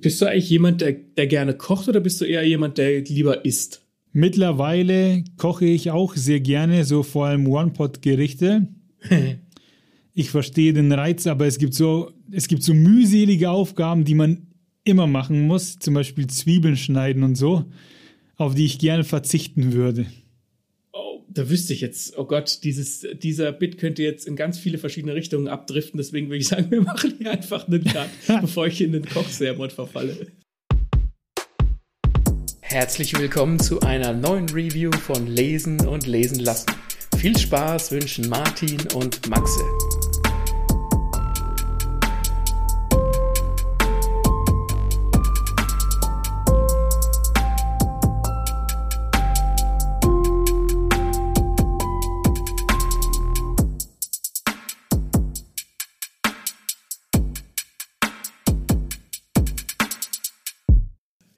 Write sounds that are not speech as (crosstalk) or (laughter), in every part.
Bist du eigentlich jemand, der, der gerne kocht oder bist du eher jemand, der lieber isst? Mittlerweile koche ich auch sehr gerne, so vor allem One-Pot-Gerichte. (laughs) ich verstehe den Reiz, aber es gibt so, es gibt so mühselige Aufgaben, die man immer machen muss, zum Beispiel Zwiebeln schneiden und so, auf die ich gerne verzichten würde. Da wüsste ich jetzt, oh Gott, dieses, dieser Bit könnte jetzt in ganz viele verschiedene Richtungen abdriften, deswegen würde ich sagen, (laughs) wir machen hier einfach einen Cut, (laughs) bevor ich in den Kochsermon verfalle. Herzlich willkommen zu einer neuen Review von Lesen und Lesen lassen. Viel Spaß wünschen Martin und Maxe.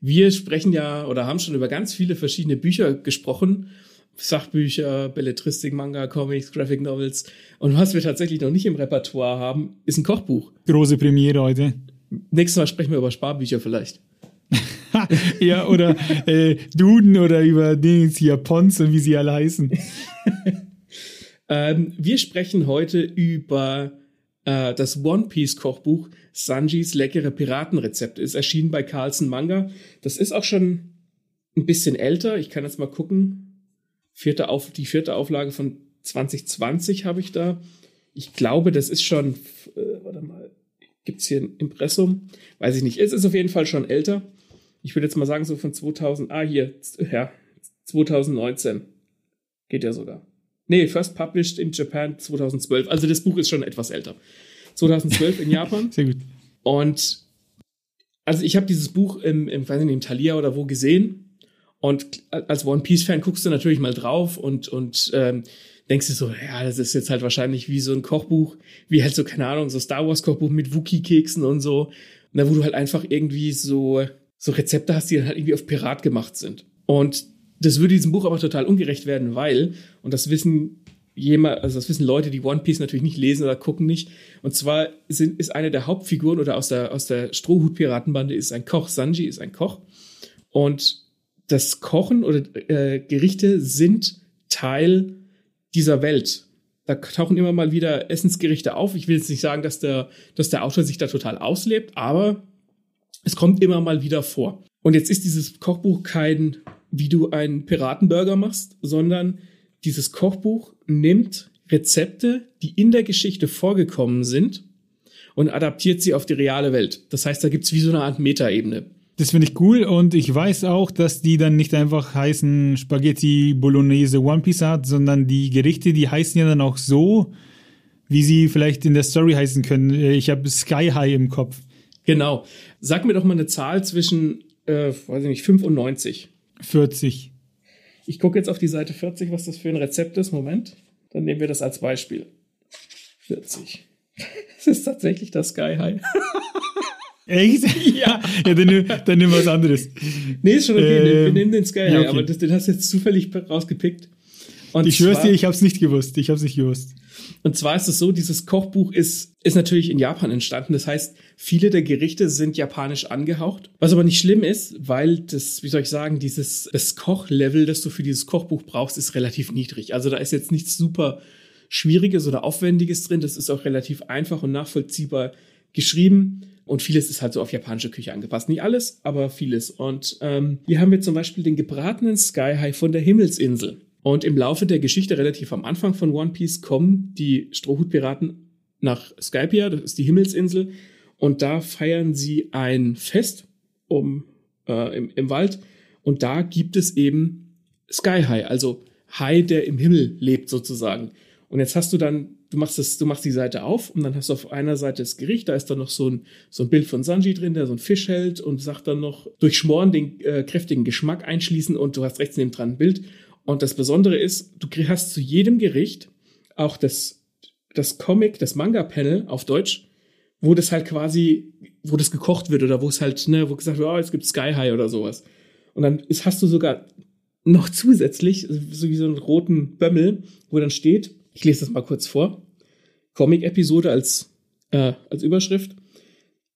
Wir sprechen ja oder haben schon über ganz viele verschiedene Bücher gesprochen. Sachbücher, Belletristik, Manga, Comics, Graphic Novels. Und was wir tatsächlich noch nicht im Repertoire haben, ist ein Kochbuch. Große Premiere heute. Nächstes Mal sprechen wir über Sparbücher vielleicht. (laughs) ja, oder äh, Duden oder über Dings hier, Pons und wie sie alle heißen. (laughs) ähm, wir sprechen heute über äh, das One Piece Kochbuch Sanjis leckere Piratenrezepte. Ist erschienen bei Carlsen Manga. Das ist auch schon ein bisschen älter. Ich kann jetzt mal gucken. Vierte Auf, die vierte Auflage von 2020 habe ich da. Ich glaube, das ist schon, äh, warte mal, gibt's hier ein Impressum? Weiß ich nicht. Es ist auf jeden Fall schon älter. Ich würde jetzt mal sagen, so von 2000, ah, hier, ja, 2019. Geht ja sogar. Nee, first published in Japan 2012. Also das Buch ist schon etwas älter. 2012 in Japan. (laughs) Sehr gut. Und also ich habe dieses Buch im, im, weiß nicht, im Thalia oder wo gesehen. Und als One Piece-Fan guckst du natürlich mal drauf und, und ähm, denkst du so, ja, das ist jetzt halt wahrscheinlich wie so ein Kochbuch, wie halt so, keine Ahnung, so Star Wars-Kochbuch mit Wookie-Keksen und so. Und da, wo du halt einfach irgendwie so, so Rezepte hast, die dann halt irgendwie auf Pirat gemacht sind. Und das würde diesem Buch aber total ungerecht werden, weil, und das wissen jemand, also das wissen Leute, die One Piece natürlich nicht lesen oder gucken nicht. Und zwar sind, ist eine der Hauptfiguren oder aus der, aus der Strohhut-Piratenbande ist ein Koch. Sanji ist ein Koch. Und das Kochen oder äh, Gerichte sind Teil dieser Welt. Da tauchen immer mal wieder Essensgerichte auf. Ich will jetzt nicht sagen, dass der, dass der Autor sich da total auslebt, aber es kommt immer mal wieder vor. Und jetzt ist dieses Kochbuch kein wie du einen Piratenburger machst, sondern dieses Kochbuch nimmt Rezepte, die in der Geschichte vorgekommen sind und adaptiert sie auf die reale Welt. Das heißt, da gibt's wie so eine Art Metaebene. Das finde ich cool und ich weiß auch, dass die dann nicht einfach heißen Spaghetti Bolognese One Piece Art, sondern die Gerichte, die heißen ja dann auch so, wie sie vielleicht in der Story heißen können. Ich habe Sky High im Kopf. Genau. Sag mir doch mal eine Zahl zwischen, äh, weiß ich nicht, 95. 40. Ich gucke jetzt auf die Seite 40, was das für ein Rezept ist. Moment. Dann nehmen wir das als Beispiel. 40. (laughs) Das ist tatsächlich das Sky High. (laughs) Echt? Ja. ja, dann, nimm, dann nimm was anderes. Nee, ist schon okay. Ähm, wir nehmen den Sky High, ja, okay. aber das, den hast du jetzt zufällig rausgepickt. Und ich schwör's dir, ich hab's nicht gewusst. Ich hab's nicht gewusst. Und zwar ist es so, dieses Kochbuch ist, ist natürlich in Japan entstanden. Das heißt, viele der Gerichte sind japanisch angehaucht. Was aber nicht schlimm ist, weil das, wie soll ich sagen, dieses, das Kochlevel, das du für dieses Kochbuch brauchst, ist relativ niedrig. Also da ist jetzt nichts super Schwieriges oder Aufwendiges drin. Das ist auch relativ einfach und nachvollziehbar geschrieben. Und vieles ist halt so auf japanische Küche angepasst. Nicht alles, aber vieles. Und ähm, hier haben wir zum Beispiel den gebratenen Sky High von der Himmelsinsel. Und im Laufe der Geschichte, relativ am Anfang von One Piece, kommen die Strohhutpiraten nach Skypia, das ist die Himmelsinsel, und da feiern sie ein Fest um, äh, im, im Wald. Und da gibt es eben Sky High, also Hai, der im Himmel lebt sozusagen. Und jetzt hast du dann, du machst das, du machst die Seite auf und dann hast du auf einer Seite das Gericht, da ist dann noch so ein, so ein Bild von Sanji drin, der so ein Fisch hält und sagt dann noch, durch Schmoren den äh, kräftigen Geschmack einschließen und du hast rechts neben dran ein Bild und das Besondere ist, du hast zu jedem Gericht auch das, das Comic, das Manga-Panel auf Deutsch, wo das halt quasi, wo das gekocht wird oder wo es halt, ne, wo gesagt wird, oh, es gibt Sky High oder sowas. Und dann ist, hast du sogar noch zusätzlich, so wie so einen roten Bömmel, wo dann steht, ich lese das mal kurz vor, Comic-Episode als, äh, als Überschrift.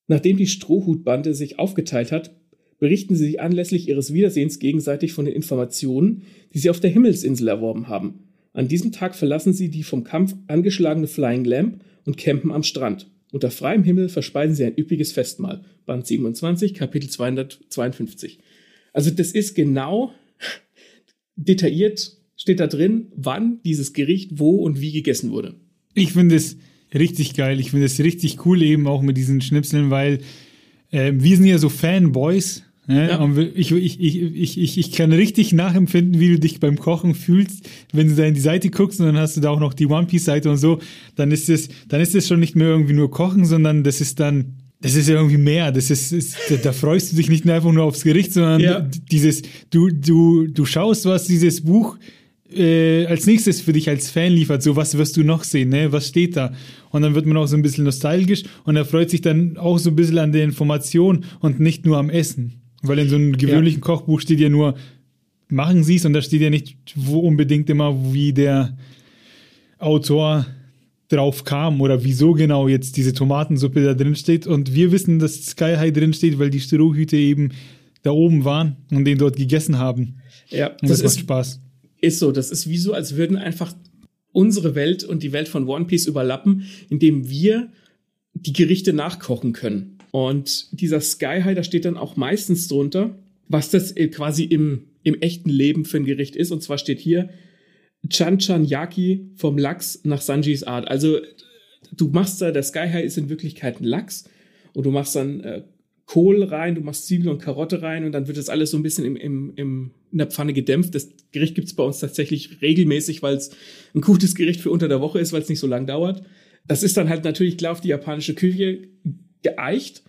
Nachdem die Strohhutbande sich aufgeteilt hat, berichten sie sich anlässlich ihres Wiedersehens gegenseitig von den Informationen, die sie auf der Himmelsinsel erworben haben. An diesem Tag verlassen sie die vom Kampf angeschlagene Flying Lamp und campen am Strand. Unter freiem Himmel verspeisen sie ein üppiges Festmahl. Band 27, Kapitel 252. Also das ist genau detailliert, steht da drin, wann dieses Gericht wo und wie gegessen wurde. Ich finde es richtig geil. Ich finde es richtig cool eben auch mit diesen Schnipseln, weil äh, wir sind ja so Fanboys. Ne? Ich, ich, ich, ich, ich, kann richtig nachempfinden, wie du dich beim Kochen fühlst, wenn du da in die Seite guckst und dann hast du da auch noch die One Piece Seite und so, dann ist es, dann ist es schon nicht mehr irgendwie nur Kochen, sondern das ist dann, das ist irgendwie mehr. Das ist, ist da, freust du dich nicht nur einfach nur aufs Gericht, sondern ja. dieses, du, du, du schaust, was dieses Buch äh, als nächstes für dich als Fan liefert, so was wirst du noch sehen, ne? Was steht da? Und dann wird man auch so ein bisschen nostalgisch und er freut sich dann auch so ein bisschen an der Information und nicht nur am Essen. Weil in so einem gewöhnlichen ja. Kochbuch steht ja nur, machen Sie es und da steht ja nicht wo unbedingt immer, wie der Autor drauf kam oder wieso genau jetzt diese Tomatensuppe da drin steht. Und wir wissen, dass Sky High drin steht, weil die Strohhüte eben da oben waren und den dort gegessen haben. Ja, und das, das macht Spaß. Ist so, das ist wie so, als würden einfach unsere Welt und die Welt von One Piece überlappen, indem wir die Gerichte nachkochen können. Und dieser Sky High, da steht dann auch meistens drunter, was das äh, quasi im, im echten Leben für ein Gericht ist. Und zwar steht hier Chan Chan Yaki vom Lachs nach Sanjis Art. Also du machst da, der Sky High ist in Wirklichkeit ein Lachs und du machst dann äh, Kohl rein, du machst Zwiebel und Karotte rein und dann wird das alles so ein bisschen im, im, im, in der Pfanne gedämpft. Das Gericht gibt's bei uns tatsächlich regelmäßig, weil es ein gutes Gericht für unter der Woche ist, weil es nicht so lang dauert. Das ist dann halt natürlich klar auf die japanische Küche geeicht.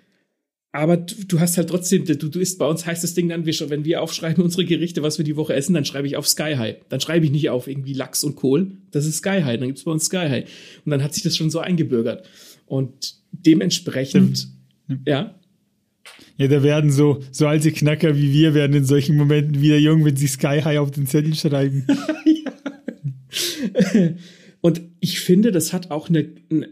Aber du, du hast halt trotzdem, du, du isst bei uns heißt das Ding dann, wenn wir aufschreiben unsere Gerichte, was wir die Woche essen, dann schreibe ich auf Sky High. Dann schreibe ich nicht auf irgendwie Lachs und Kohl. Das ist Sky High. Dann gibt's bei uns Sky High. Und dann hat sich das schon so eingebürgert. Und dementsprechend, ja. Ja, da werden so, so alte Knacker wie wir werden in solchen Momenten wieder jung, wenn sie Sky High auf den Zettel schreiben. (laughs) (laughs) Und ich finde, das hat auch eine, eine,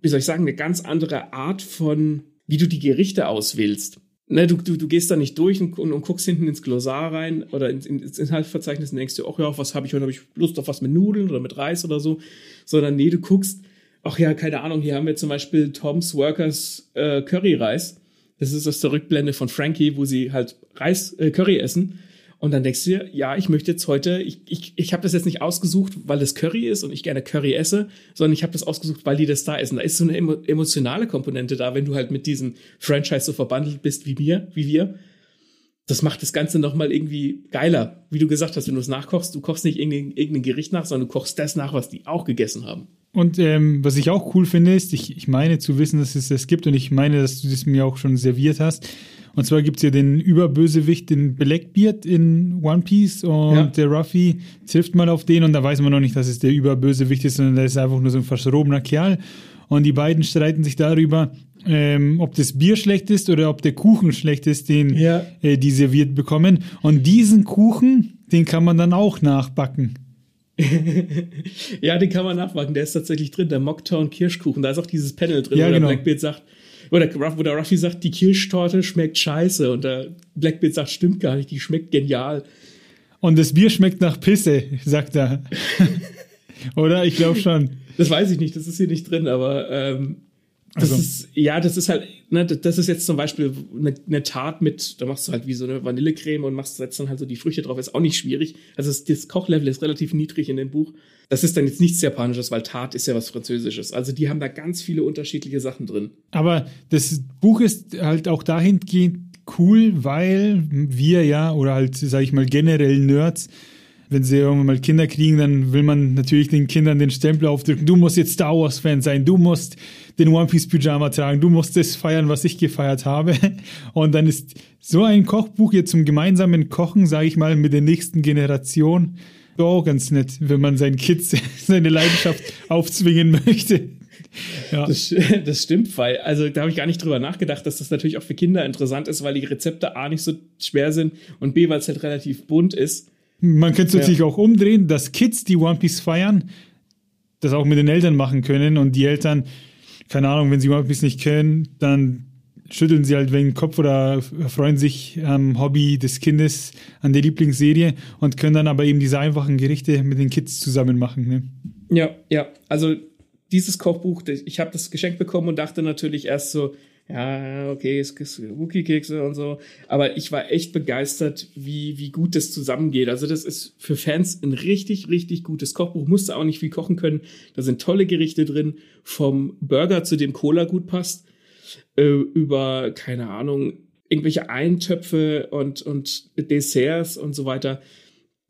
wie soll ich sagen, eine ganz andere Art von, wie du die Gerichte auswählst. Ne, du, du, du gehst da nicht durch und, und, und guckst hinten ins Glossar rein oder ins, ins Inhaltsverzeichnis und denkst dir, ach ja, was habe ich heute? Habe ich Lust auf was mit Nudeln oder mit Reis oder so? Sondern nee, du guckst, ach ja, keine Ahnung, hier haben wir zum Beispiel Tom's Workers äh, Curry-Reis das ist aus der Rückblende von Frankie, wo sie halt Reis, äh, Curry essen. Und dann denkst du dir, ja, ich möchte jetzt heute, ich, ich, ich habe das jetzt nicht ausgesucht, weil es Curry ist und ich gerne Curry esse, sondern ich habe das ausgesucht, weil die das da essen. Da ist so eine emo emotionale Komponente da, wenn du halt mit diesem Franchise so verbandelt bist wie mir, wie wir. Das macht das Ganze nochmal irgendwie geiler. Wie du gesagt hast, wenn du es nachkochst, du kochst nicht irgendein, irgendein Gericht nach, sondern du kochst das nach, was die auch gegessen haben. Und ähm, was ich auch cool finde, ist, ich, ich meine zu wissen, dass es das gibt und ich meine, dass du das mir auch schon serviert hast. Und zwar gibt es ja den Überbösewicht, den Blackbeard in One Piece und ja. der Ruffy trifft mal auf den und da weiß man noch nicht, dass es der Überbösewicht ist, sondern der ist einfach nur so ein verschrobener Kerl. Und die beiden streiten sich darüber, ähm, ob das Bier schlecht ist oder ob der Kuchen schlecht ist, den ja. äh, die serviert bekommen. Und diesen Kuchen, den kann man dann auch nachbacken. (laughs) ja, den kann man nachmachen. Der ist tatsächlich drin, der Mocktown Kirschkuchen. Da ist auch dieses Panel drin, ja, wo genau. der Blackbeard sagt, wo der, wo der Ruffy sagt, die Kirschtorte schmeckt scheiße. Und der Blackbeard sagt, stimmt gar nicht, die schmeckt genial. Und das Bier schmeckt nach Pisse, sagt er. (laughs) Oder? Ich glaube schon. Das weiß ich nicht, das ist hier nicht drin, aber ähm, das also. ist, ja, das ist halt, ne, das ist jetzt zum Beispiel eine, eine, Tat mit, da machst du halt wie so eine Vanillecreme und machst setzt dann halt so die Früchte drauf, ist auch nicht schwierig. Also das, das Kochlevel ist relativ niedrig in dem Buch. Das ist dann jetzt nichts Japanisches, weil Tat ist ja was Französisches. Also die haben da ganz viele unterschiedliche Sachen drin. Aber das Buch ist halt auch dahingehend cool, weil wir ja, oder halt, sag ich mal, generell Nerds, wenn sie irgendwann mal Kinder kriegen, dann will man natürlich den Kindern den Stempel aufdrücken. Du musst jetzt Star Wars Fan sein. Du musst den One Piece Pyjama tragen. Du musst das feiern, was ich gefeiert habe. (laughs) Und dann ist so ein Kochbuch jetzt zum gemeinsamen Kochen, sage ich mal, mit der nächsten Generation auch ganz nett, wenn man seinen Kids (laughs) seine Leidenschaft aufzwingen möchte. (laughs) Ja. Das, das, stimmt, weil, also da habe ich gar nicht drüber nachgedacht, dass das natürlich auch für Kinder interessant ist, weil die Rezepte A nicht so schwer sind und B, weil es halt relativ bunt ist. Man könnte es ja. natürlich auch umdrehen, dass Kids, die One Piece feiern, das auch mit den Eltern machen können und die Eltern keine Ahnung, wenn sie One Piece nicht kennen, dann schütteln sie halt wegen den Kopf oder freuen sich am Hobby des Kindes, an der Lieblingsserie und können dann aber eben diese einfachen Gerichte mit den Kids zusammen machen. Ne? Ja, ja. Also dieses Kochbuch, ich habe das geschenkt bekommen und dachte natürlich erst so, ja, okay, es gibt Wookie-Kekse und so. Aber ich war echt begeistert, wie, wie gut das zusammengeht. Also, das ist für Fans ein richtig, richtig gutes Kochbuch. Musste auch nicht viel kochen können. Da sind tolle Gerichte drin. Vom Burger, zu dem Cola gut passt, äh, über, keine Ahnung, irgendwelche Eintöpfe und, und Desserts und so weiter.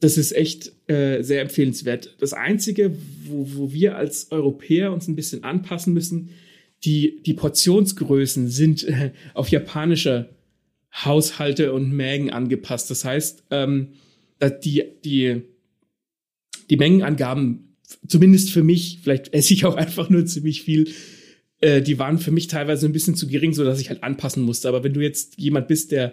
Das ist echt äh, sehr empfehlenswert. Das Einzige, wo, wo wir als Europäer uns ein bisschen anpassen müssen, die, die Portionsgrößen sind äh, auf japanische Haushalte und Mägen angepasst. Das heißt, ähm, die, die, die Mengenangaben, zumindest für mich, vielleicht esse ich auch einfach nur ziemlich viel, äh, die waren für mich teilweise ein bisschen zu gering, so dass ich halt anpassen musste. Aber wenn du jetzt jemand bist, der,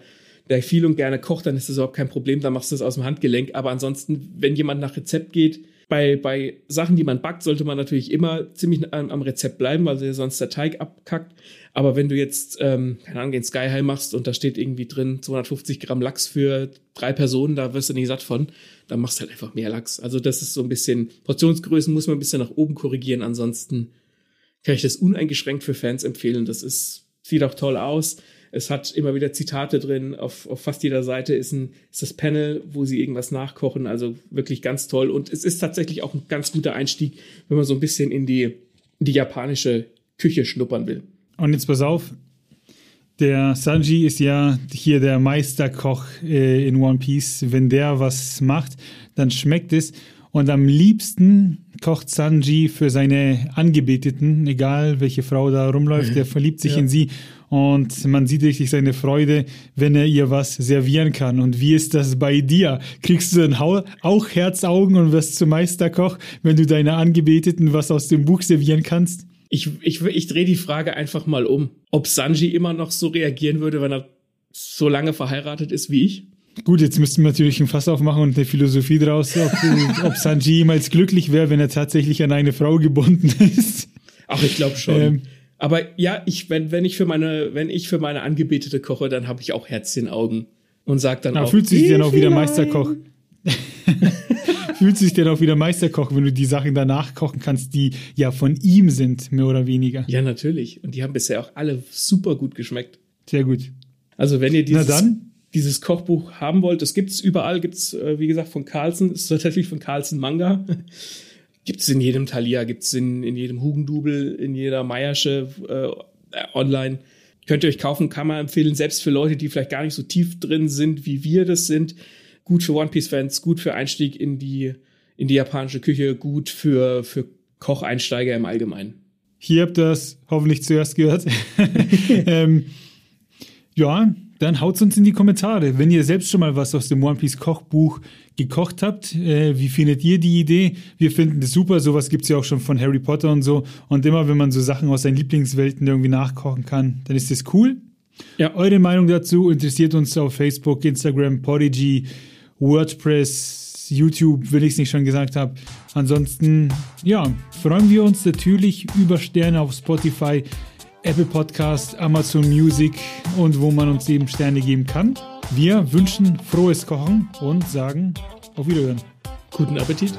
der viel und gerne kocht, dann ist das überhaupt kein Problem, dann machst du das aus dem Handgelenk. Aber ansonsten, wenn jemand nach Rezept geht, bei, bei Sachen, die man backt, sollte man natürlich immer ziemlich am, am Rezept bleiben, weil sonst der Teig abkackt. Aber wenn du jetzt, ähm, keine Ahnung, den Sky High machst und da steht irgendwie drin 250 Gramm Lachs für drei Personen, da wirst du nicht satt von, dann machst du halt einfach mehr Lachs. Also das ist so ein bisschen, Portionsgrößen muss man ein bisschen nach oben korrigieren, ansonsten kann ich das uneingeschränkt für Fans empfehlen. Das ist, sieht auch toll aus. Es hat immer wieder Zitate drin. Auf, auf fast jeder Seite ist, ein, ist das Panel, wo sie irgendwas nachkochen. Also wirklich ganz toll. Und es ist tatsächlich auch ein ganz guter Einstieg, wenn man so ein bisschen in die, die japanische Küche schnuppern will. Und jetzt pass auf. Der Sanji ist ja hier der Meisterkoch äh, in One Piece. Wenn der was macht, dann schmeckt es. Und am liebsten kocht Sanji für seine Angebeteten, egal welche Frau da rumläuft, der verliebt sich ja. in sie und man sieht richtig seine Freude, wenn er ihr was servieren kann. Und wie ist das bei dir? Kriegst du dann auch Herzaugen und wirst zum Meisterkoch, wenn du deiner Angebeteten was aus dem Buch servieren kannst? Ich, ich, ich drehe die Frage einfach mal um. Ob Sanji immer noch so reagieren würde, wenn er so lange verheiratet ist wie ich? Gut, jetzt müssten wir natürlich ein Fass aufmachen und eine Philosophie draus, ob, ob Sanji jemals glücklich wäre, wenn er tatsächlich an eine Frau gebunden ist. Ach, ich glaube schon. Ähm, aber ja, ich, wenn, wenn ich für meine, wenn ich für meine Angebetete koche, dann habe ich auch Herzchenaugen und sag dann Aber auch. Fühlt sich denn auch wieder Meisterkoch? (laughs) fühlt sich denn auch wieder Meisterkoch, wenn du die Sachen danach kochen kannst, die ja von ihm sind, mehr oder weniger? Ja, natürlich. Und die haben bisher auch alle super gut geschmeckt. Sehr gut. Also wenn ihr dieses, dieses Kochbuch haben wollt, das gibt's überall, gibt's äh, wie gesagt von Carlsen, ist tatsächlich von Carlsen Manga. Gibt es in jedem Thalia, gibt es in, in jedem Hugendubel, in jeder Meiersche äh, online. Könnt ihr euch kaufen, kann man empfehlen, selbst für Leute, die vielleicht gar nicht so tief drin sind, wie wir das sind. Gut für One Piece-Fans, gut für Einstieg in die, in die japanische Küche, gut für, für Kocheinsteiger im Allgemeinen. Hier habt ihr das hoffentlich zuerst gehört. (laughs) ähm, ja, dann haut uns in die Kommentare. Wenn ihr selbst schon mal was aus dem One Piece Kochbuch gekocht habt, äh, wie findet ihr die Idee? Wir finden das super. Sowas gibt es ja auch schon von Harry Potter und so. Und immer, wenn man so Sachen aus seinen Lieblingswelten irgendwie nachkochen kann, dann ist das cool. Ja. Eure Meinung dazu interessiert uns auf Facebook, Instagram, Podigy, WordPress, YouTube, wenn ich es nicht schon gesagt habe. Ansonsten, ja, freuen wir uns natürlich über Sterne auf Spotify. Apple Podcast, Amazon Music und wo man uns eben Sterne geben kann. Wir wünschen frohes Kochen und sagen auf Wiederhören. Guten Appetit.